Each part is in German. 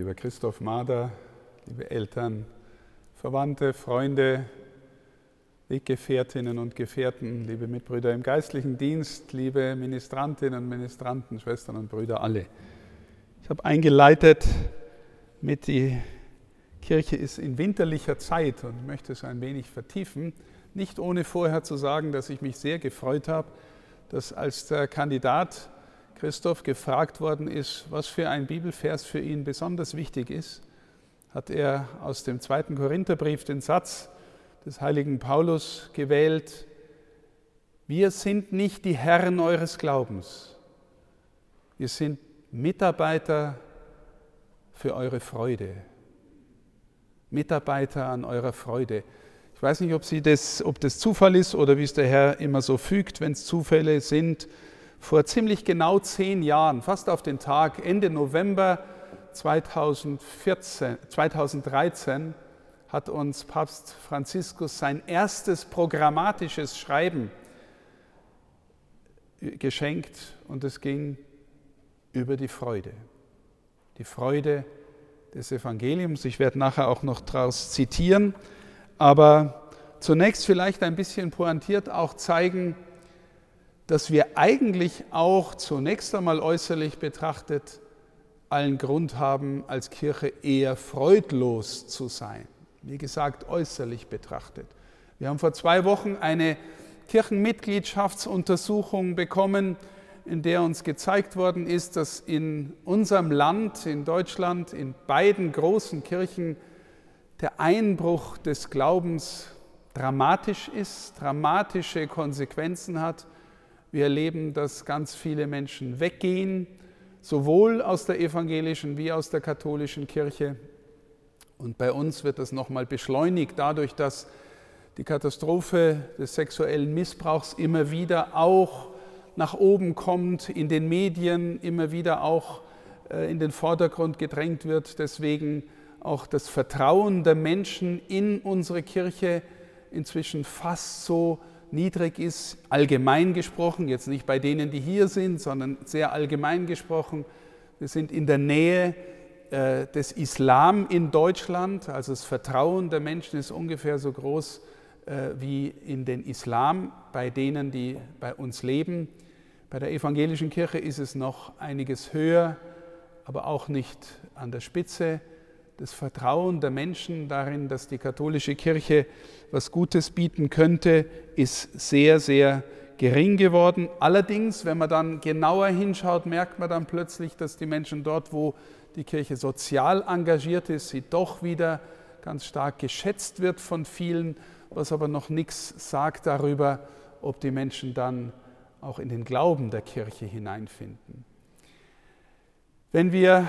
lieber Christoph Mader, liebe Eltern, Verwandte, Freunde, Weggefährtinnen und Gefährten, liebe Mitbrüder im geistlichen Dienst, liebe Ministrantinnen und Ministranten, Schwestern und Brüder, alle. Ich habe eingeleitet mit die Kirche ist in winterlicher Zeit und möchte es ein wenig vertiefen, nicht ohne vorher zu sagen, dass ich mich sehr gefreut habe, dass als der Kandidat Christoph gefragt worden ist, was für ein Bibelvers für ihn besonders wichtig ist, hat er aus dem zweiten Korintherbrief den Satz des heiligen Paulus gewählt, wir sind nicht die Herren eures Glaubens, wir sind Mitarbeiter für eure Freude, Mitarbeiter an eurer Freude. Ich weiß nicht, ob, das, ob das Zufall ist oder wie es der Herr immer so fügt, wenn es Zufälle sind vor ziemlich genau zehn Jahren, fast auf den Tag, Ende November 2014, 2013, hat uns Papst Franziskus sein erstes programmatisches Schreiben geschenkt und es ging über die Freude. Die Freude des Evangeliums. Ich werde nachher auch noch daraus zitieren, aber zunächst vielleicht ein bisschen pointiert auch zeigen, dass wir eigentlich auch zunächst einmal äußerlich betrachtet allen Grund haben, als Kirche eher freudlos zu sein. Wie gesagt, äußerlich betrachtet. Wir haben vor zwei Wochen eine Kirchenmitgliedschaftsuntersuchung bekommen, in der uns gezeigt worden ist, dass in unserem Land, in Deutschland, in beiden großen Kirchen der Einbruch des Glaubens dramatisch ist, dramatische Konsequenzen hat wir erleben, dass ganz viele Menschen weggehen, sowohl aus der evangelischen wie aus der katholischen Kirche. Und bei uns wird das nochmal beschleunigt dadurch, dass die Katastrophe des sexuellen Missbrauchs immer wieder auch nach oben kommt, in den Medien immer wieder auch äh, in den Vordergrund gedrängt wird. Deswegen auch das Vertrauen der Menschen in unsere Kirche inzwischen fast so niedrig ist, allgemein gesprochen, jetzt nicht bei denen, die hier sind, sondern sehr allgemein gesprochen. Wir sind in der Nähe äh, des Islam in Deutschland, also das Vertrauen der Menschen ist ungefähr so groß äh, wie in den Islam bei denen, die bei uns leben. Bei der evangelischen Kirche ist es noch einiges höher, aber auch nicht an der Spitze das Vertrauen der Menschen darin, dass die katholische Kirche was Gutes bieten könnte, ist sehr, sehr gering geworden. Allerdings, wenn man dann genauer hinschaut, merkt man dann plötzlich, dass die Menschen dort, wo die Kirche sozial engagiert ist, sie doch wieder ganz stark geschätzt wird von vielen, was aber noch nichts sagt darüber, ob die Menschen dann auch in den Glauben der Kirche hineinfinden. Wenn wir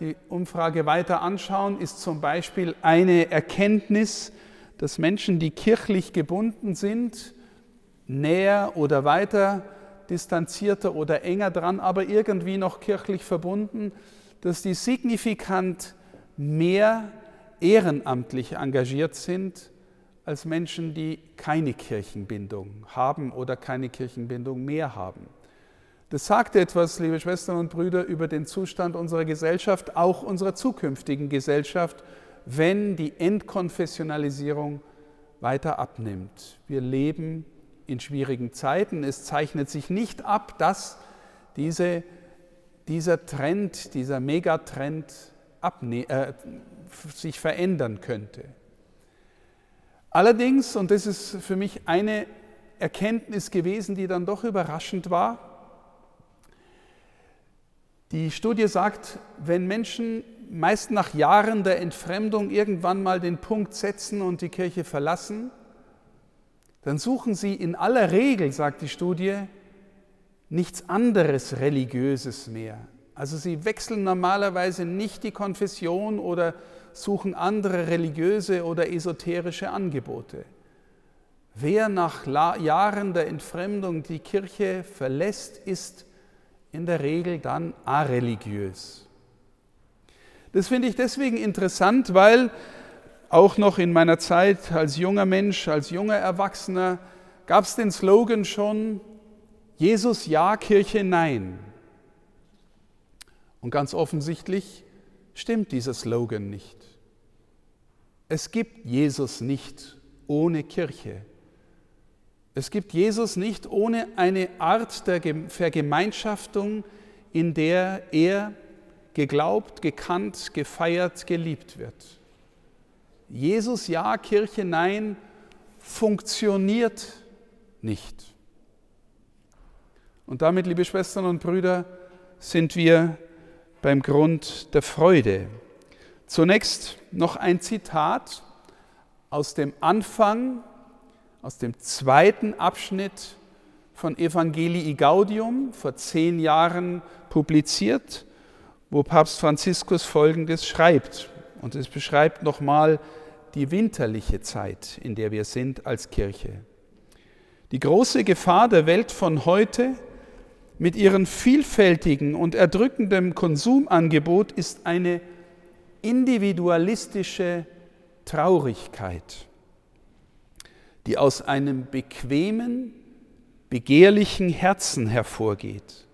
die Umfrage weiter anschauen, ist zum Beispiel eine Erkenntnis, dass Menschen, die kirchlich gebunden sind, näher oder weiter distanzierter oder enger dran, aber irgendwie noch kirchlich verbunden, dass die signifikant mehr ehrenamtlich engagiert sind als Menschen, die keine Kirchenbindung haben oder keine Kirchenbindung mehr haben. Das sagt etwas, liebe Schwestern und Brüder, über den Zustand unserer Gesellschaft, auch unserer zukünftigen Gesellschaft, wenn die Entkonfessionalisierung weiter abnimmt. Wir leben in schwierigen Zeiten. Es zeichnet sich nicht ab, dass diese, dieser Trend, dieser Megatrend äh, sich verändern könnte. Allerdings, und das ist für mich eine Erkenntnis gewesen, die dann doch überraschend war, die Studie sagt, wenn Menschen meist nach Jahren der Entfremdung irgendwann mal den Punkt setzen und die Kirche verlassen, dann suchen sie in aller Regel, sagt die Studie, nichts anderes Religiöses mehr. Also sie wechseln normalerweise nicht die Konfession oder suchen andere religiöse oder esoterische Angebote. Wer nach Jahren der Entfremdung die Kirche verlässt, ist in der Regel dann areligiös. Das finde ich deswegen interessant, weil auch noch in meiner Zeit als junger Mensch, als junger Erwachsener, gab es den Slogan schon, Jesus ja, Kirche nein. Und ganz offensichtlich stimmt dieser Slogan nicht. Es gibt Jesus nicht ohne Kirche. Es gibt Jesus nicht ohne eine Art der Vergemeinschaftung, in der er geglaubt, gekannt, gefeiert, geliebt wird. Jesus ja, Kirche nein, funktioniert nicht. Und damit, liebe Schwestern und Brüder, sind wir beim Grund der Freude. Zunächst noch ein Zitat aus dem Anfang, aus dem zweiten Abschnitt von Evangelii Gaudium, vor zehn Jahren publiziert, wo Papst Franziskus Folgendes schreibt. Und es beschreibt nochmal die winterliche Zeit, in der wir sind als Kirche. Die große Gefahr der Welt von heute mit ihrem vielfältigen und erdrückenden Konsumangebot ist eine individualistische Traurigkeit, die aus einem bequemen, begehrlichen Herzen hervorgeht,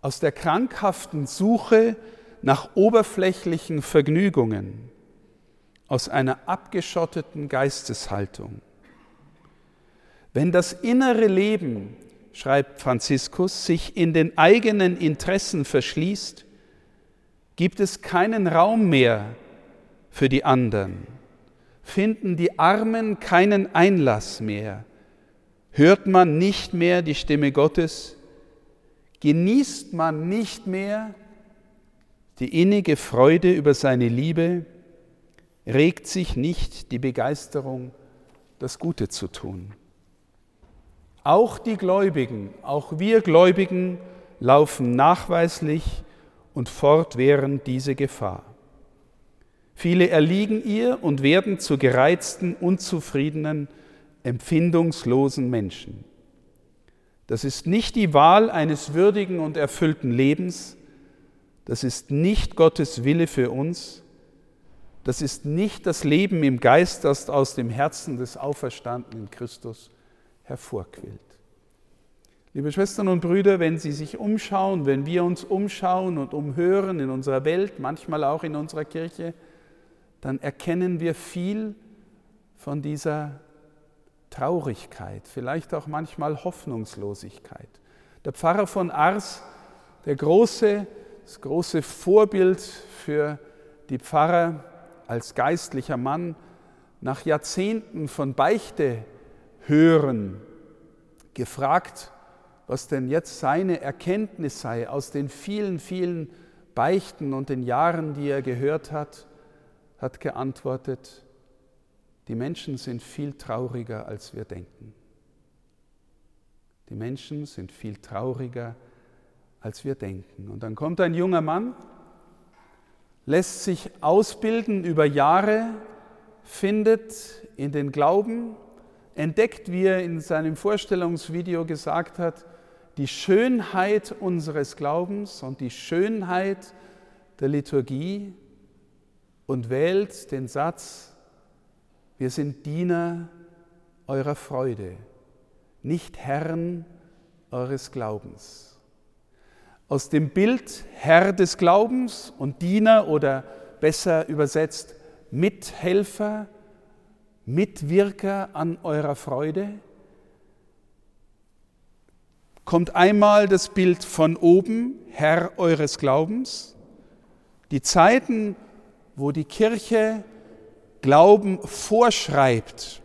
aus der krankhaften Suche nach oberflächlichen Vergnügungen, aus einer abgeschotteten Geisteshaltung. Wenn das innere Leben, schreibt Franziskus, sich in den eigenen Interessen verschließt, gibt es keinen Raum mehr für die anderen, finden die Armen keinen Einlass mehr, hört man nicht mehr die Stimme Gottes, genießt man nicht mehr die innige Freude über seine Liebe, regt sich nicht die Begeisterung, das Gute zu tun. Auch die Gläubigen, auch wir Gläubigen laufen nachweislich und fortwährend diese Gefahr. Viele erliegen ihr und werden zu gereizten, unzufriedenen, empfindungslosen Menschen. Das ist nicht die Wahl eines würdigen und erfüllten Lebens, das ist nicht Gottes Wille für uns, das ist nicht das Leben im Geist, das aus dem Herzen des auferstandenen Christus hervorquillt. Liebe Schwestern und Brüder, wenn Sie sich umschauen, wenn wir uns umschauen und umhören in unserer Welt, manchmal auch in unserer Kirche, dann erkennen wir viel von dieser Traurigkeit, vielleicht auch manchmal Hoffnungslosigkeit. Der Pfarrer von Ars, der große, das große Vorbild für die Pfarrer als geistlicher Mann, nach Jahrzehnten von Beichte hören, gefragt, was denn jetzt seine Erkenntnis sei aus den vielen, vielen Beichten und den Jahren, die er gehört hat, hat geantwortet, die Menschen sind viel trauriger, als wir denken. Die Menschen sind viel trauriger, als wir denken. Und dann kommt ein junger Mann, lässt sich ausbilden über Jahre, findet in den Glauben, entdeckt, wie er in seinem Vorstellungsvideo gesagt hat, die Schönheit unseres Glaubens und die Schönheit der Liturgie und wählt den Satz, wir sind Diener eurer Freude, nicht Herren eures Glaubens. Aus dem Bild Herr des Glaubens und Diener oder besser übersetzt Mithelfer, Mitwirker an eurer Freude kommt einmal das Bild von oben, Herr eures Glaubens. Die Zeiten, wo die Kirche Glauben vorschreibt,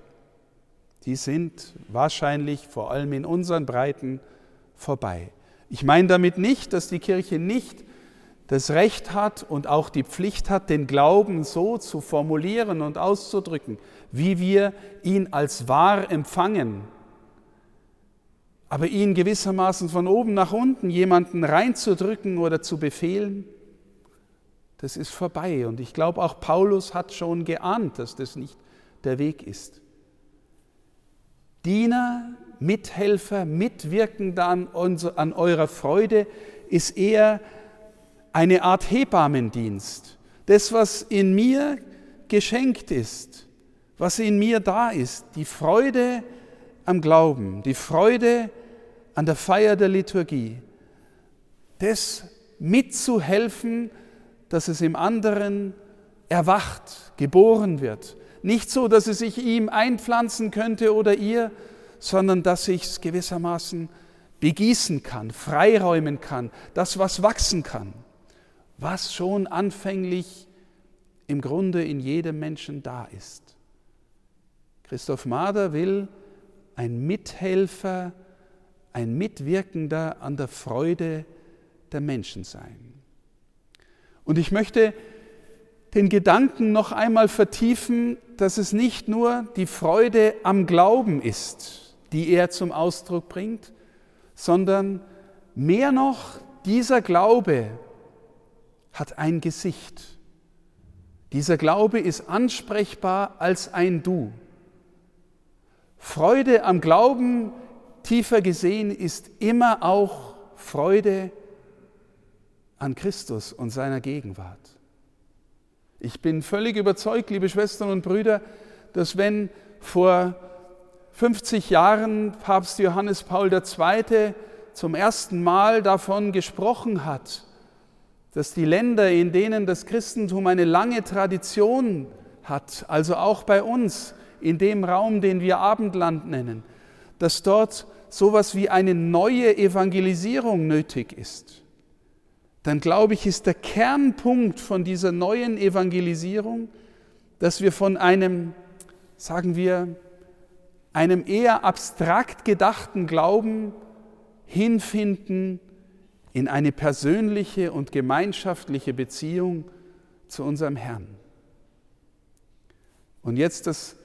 die sind wahrscheinlich vor allem in unseren Breiten vorbei. Ich meine damit nicht, dass die Kirche nicht das Recht hat und auch die Pflicht hat, den Glauben so zu formulieren und auszudrücken, wie wir ihn als wahr empfangen aber ihn gewissermaßen von oben nach unten jemanden reinzudrücken oder zu befehlen, das ist vorbei. Und ich glaube, auch Paulus hat schon geahnt, dass das nicht der Weg ist. Diener, Mithelfer, Mitwirkender an, an eurer Freude ist eher eine Art Hebammendienst. Das, was in mir geschenkt ist, was in mir da ist, die Freude am Glauben, die Freude an der Feier der Liturgie, das mitzuhelfen, dass es im anderen erwacht, geboren wird. Nicht so, dass es sich ihm einpflanzen könnte oder ihr, sondern dass sich es gewissermaßen begießen kann, freiräumen kann, das, was wachsen kann, was schon anfänglich im Grunde in jedem Menschen da ist. Christoph Mader will ein Mithelfer, ein Mitwirkender an der Freude der Menschen sein. Und ich möchte den Gedanken noch einmal vertiefen, dass es nicht nur die Freude am Glauben ist, die er zum Ausdruck bringt, sondern mehr noch, dieser Glaube hat ein Gesicht. Dieser Glaube ist ansprechbar als ein Du. Freude am Glauben, tiefer gesehen, ist immer auch Freude an Christus und seiner Gegenwart. Ich bin völlig überzeugt, liebe Schwestern und Brüder, dass wenn vor 50 Jahren Papst Johannes Paul II. zum ersten Mal davon gesprochen hat, dass die Länder, in denen das Christentum eine lange Tradition hat, also auch bei uns, in dem Raum, den wir Abendland nennen, dass dort sowas wie eine neue Evangelisierung nötig ist, dann glaube ich, ist der Kernpunkt von dieser neuen Evangelisierung, dass wir von einem, sagen wir, einem eher abstrakt gedachten Glauben hinfinden in eine persönliche und gemeinschaftliche Beziehung zu unserem Herrn. Und jetzt das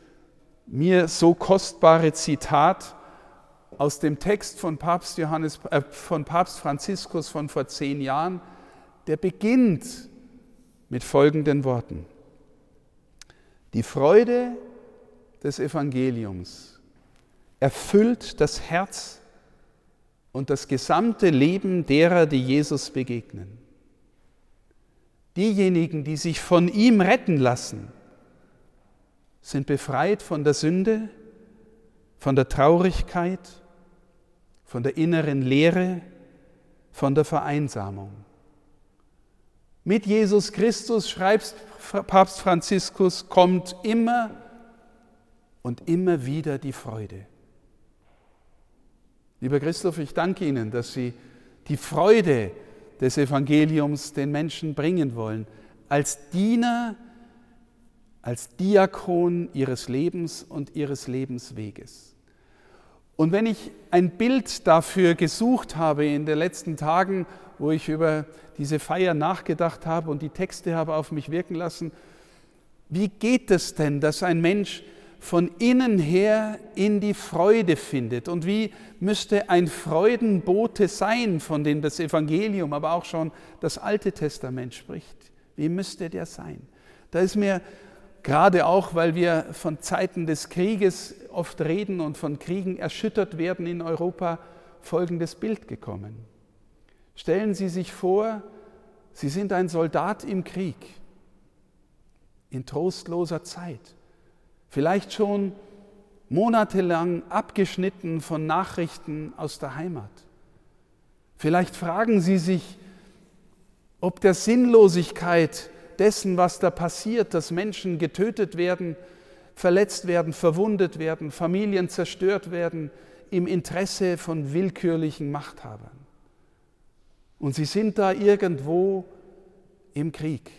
mir so kostbare Zitat aus dem Text von Papst, Johannes, äh, von Papst Franziskus von vor zehn Jahren, der beginnt mit folgenden Worten. Die Freude des Evangeliums erfüllt das Herz und das gesamte Leben derer, die Jesus begegnen. Diejenigen, die sich von ihm retten lassen, sind befreit von der Sünde, von der Traurigkeit, von der inneren Leere, von der Vereinsamung. Mit Jesus Christus, schreibt Papst Franziskus, kommt immer und immer wieder die Freude. Lieber Christoph, ich danke Ihnen, dass Sie die Freude des Evangeliums den Menschen bringen wollen, als Diener als Diakon ihres Lebens und ihres Lebensweges. Und wenn ich ein Bild dafür gesucht habe in den letzten Tagen, wo ich über diese Feier nachgedacht habe und die Texte habe auf mich wirken lassen, wie geht es denn, dass ein Mensch von innen her in die Freude findet? Und wie müsste ein Freudenbote sein, von dem das Evangelium, aber auch schon das Alte Testament spricht? Wie müsste der sein? Da ist mir Gerade auch, weil wir von Zeiten des Krieges oft reden und von Kriegen erschüttert werden in Europa, folgendes Bild gekommen. Stellen Sie sich vor, Sie sind ein Soldat im Krieg, in trostloser Zeit, vielleicht schon monatelang abgeschnitten von Nachrichten aus der Heimat. Vielleicht fragen Sie sich, ob der Sinnlosigkeit dessen, was da passiert, dass Menschen getötet werden, verletzt werden, verwundet werden, Familien zerstört werden im Interesse von willkürlichen Machthabern. Und sie sind da irgendwo im Krieg.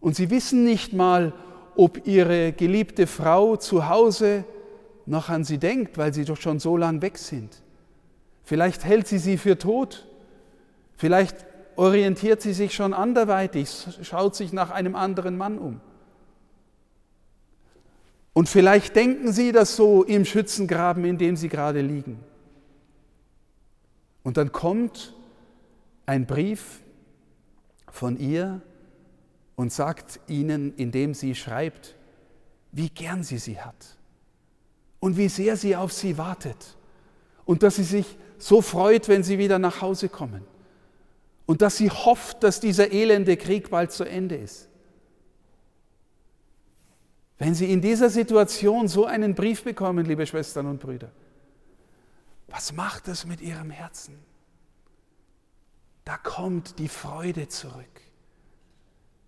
Und sie wissen nicht mal, ob ihre geliebte Frau zu Hause noch an sie denkt, weil sie doch schon so lang weg sind. Vielleicht hält sie sie für tot. Vielleicht orientiert sie sich schon anderweitig, schaut sich nach einem anderen Mann um. Und vielleicht denken sie das so im Schützengraben, in dem sie gerade liegen. Und dann kommt ein Brief von ihr und sagt ihnen, indem sie schreibt, wie gern sie sie hat und wie sehr sie auf sie wartet und dass sie sich so freut, wenn sie wieder nach Hause kommen und dass sie hofft, dass dieser elende Krieg bald zu Ende ist. Wenn Sie in dieser Situation so einen Brief bekommen, liebe Schwestern und Brüder, was macht das mit Ihrem Herzen? Da kommt die Freude zurück.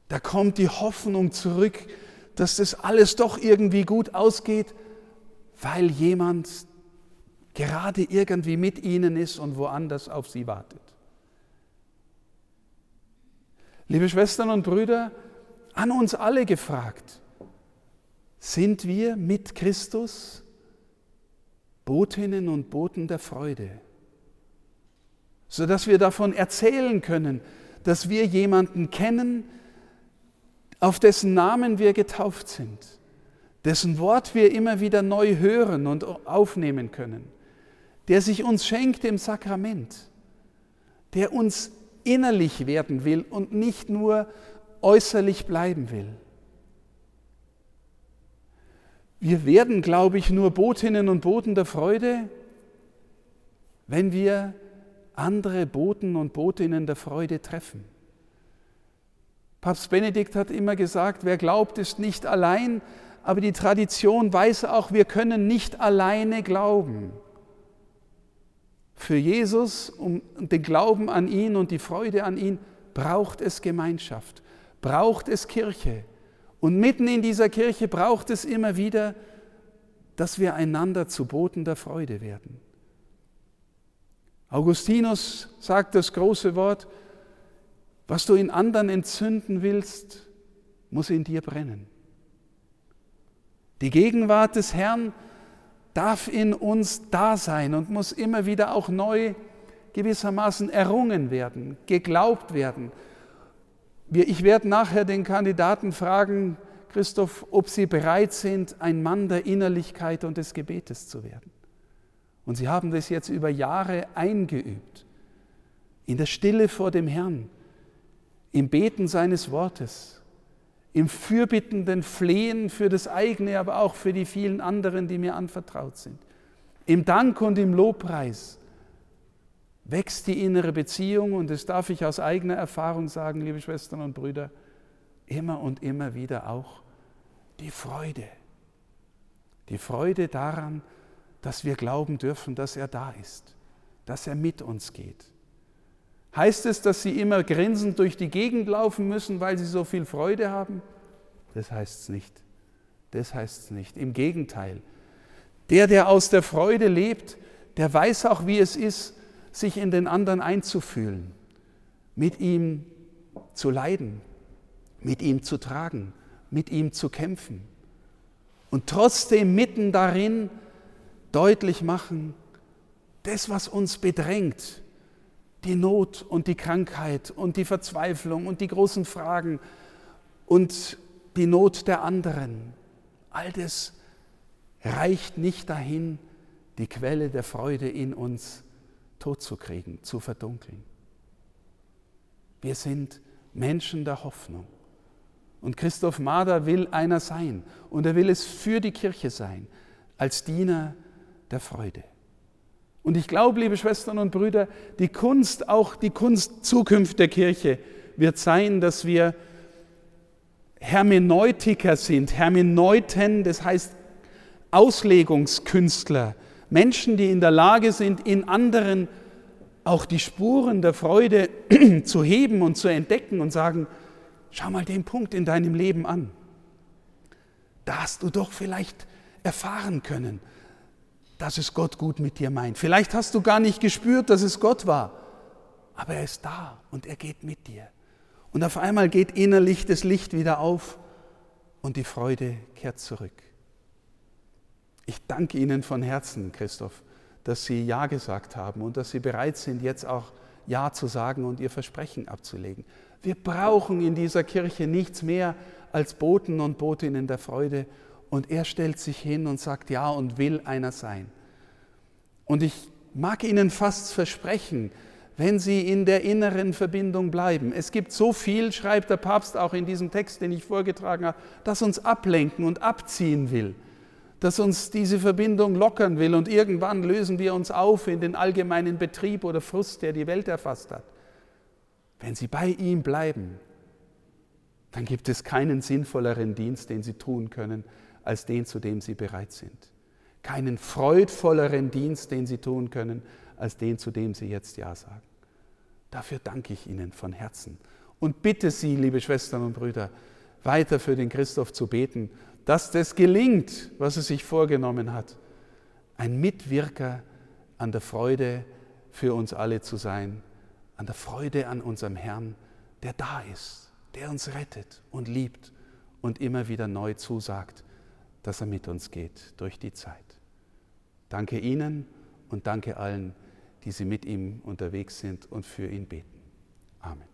Da kommt die Hoffnung zurück, dass das alles doch irgendwie gut ausgeht, weil jemand gerade irgendwie mit ihnen ist und woanders auf sie wartet. Liebe Schwestern und Brüder, an uns alle gefragt, sind wir mit Christus Botinnen und Boten der Freude, sodass wir davon erzählen können, dass wir jemanden kennen, auf dessen Namen wir getauft sind, dessen Wort wir immer wieder neu hören und aufnehmen können, der sich uns schenkt im Sakrament, der uns innerlich werden will und nicht nur äußerlich bleiben will. Wir werden, glaube ich, nur Botinnen und Boten der Freude, wenn wir andere Boten und Botinnen der Freude treffen. Papst Benedikt hat immer gesagt, wer glaubt, ist nicht allein, aber die Tradition weiß auch, wir können nicht alleine glauben. Für Jesus und den Glauben an ihn und die Freude an ihn braucht es Gemeinschaft, braucht es Kirche. Und mitten in dieser Kirche braucht es immer wieder, dass wir einander zu Boten der Freude werden. Augustinus sagt das große Wort, was du in anderen entzünden willst, muss in dir brennen. Die Gegenwart des Herrn darf in uns da sein und muss immer wieder auch neu gewissermaßen errungen werden, geglaubt werden. Ich werde nachher den Kandidaten fragen, Christoph, ob sie bereit sind, ein Mann der Innerlichkeit und des Gebetes zu werden. Und sie haben das jetzt über Jahre eingeübt, in der Stille vor dem Herrn, im Beten seines Wortes, im fürbittenden Flehen für das eigene, aber auch für die vielen anderen, die mir anvertraut sind. Im Dank und im Lobpreis wächst die innere Beziehung und das darf ich aus eigener Erfahrung sagen, liebe Schwestern und Brüder, immer und immer wieder auch die Freude. Die Freude daran, dass wir glauben dürfen, dass er da ist, dass er mit uns geht. Heißt es, dass sie immer grinsend durch die Gegend laufen müssen, weil sie so viel Freude haben? Das heißt es nicht. Das heißt es nicht. Im Gegenteil. Der, der aus der Freude lebt, der weiß auch, wie es ist, sich in den anderen einzufühlen, mit ihm zu leiden, mit ihm zu tragen, mit ihm zu kämpfen. Und trotzdem mitten darin deutlich machen, das, was uns bedrängt, die Not und die Krankheit und die Verzweiflung und die großen Fragen und die Not der anderen, all das reicht nicht dahin, die Quelle der Freude in uns totzukriegen, zu verdunkeln. Wir sind Menschen der Hoffnung. Und Christoph Mader will einer sein und er will es für die Kirche sein, als Diener der Freude. Und ich glaube, liebe Schwestern und Brüder, die Kunst, auch die Kunst Zukunft der Kirche wird sein, dass wir Hermeneutiker sind, Hermeneuten, das heißt Auslegungskünstler, Menschen, die in der Lage sind, in anderen auch die Spuren der Freude zu heben und zu entdecken und sagen, schau mal den Punkt in deinem Leben an. Da hast du doch vielleicht erfahren können, dass es Gott gut mit dir meint. Vielleicht hast du gar nicht gespürt, dass es Gott war, aber er ist da und er geht mit dir. Und auf einmal geht innerlich das Licht wieder auf und die Freude kehrt zurück. Ich danke Ihnen von Herzen, Christoph, dass Sie Ja gesagt haben und dass Sie bereit sind, jetzt auch Ja zu sagen und Ihr Versprechen abzulegen. Wir brauchen in dieser Kirche nichts mehr als Boten und Botinnen der Freude und er stellt sich hin und sagt ja und will einer sein. Und ich mag Ihnen fast versprechen, wenn Sie in der inneren Verbindung bleiben. Es gibt so viel, schreibt der Papst auch in diesem Text, den ich vorgetragen habe, das uns ablenken und abziehen will, das uns diese Verbindung lockern will und irgendwann lösen wir uns auf in den allgemeinen Betrieb oder Frust, der die Welt erfasst hat. Wenn Sie bei ihm bleiben, dann gibt es keinen sinnvolleren Dienst, den Sie tun können, als den, zu dem sie bereit sind. Keinen freudvolleren Dienst, den sie tun können, als den, zu dem sie jetzt Ja sagen. Dafür danke ich Ihnen von Herzen Und bitte Sie, liebe Schwestern und Brüder, weiter für den Christoph zu beten, dass das gelingt, was er sich vorgenommen hat. Ein Mitwirker an der Freude für uns alle zu sein, an der Freude an unserem Herrn, der da ist, der uns rettet und liebt und immer wieder neu zusagt, dass er mit uns geht durch die Zeit. Danke Ihnen und danke allen, die Sie mit ihm unterwegs sind und für ihn beten. Amen.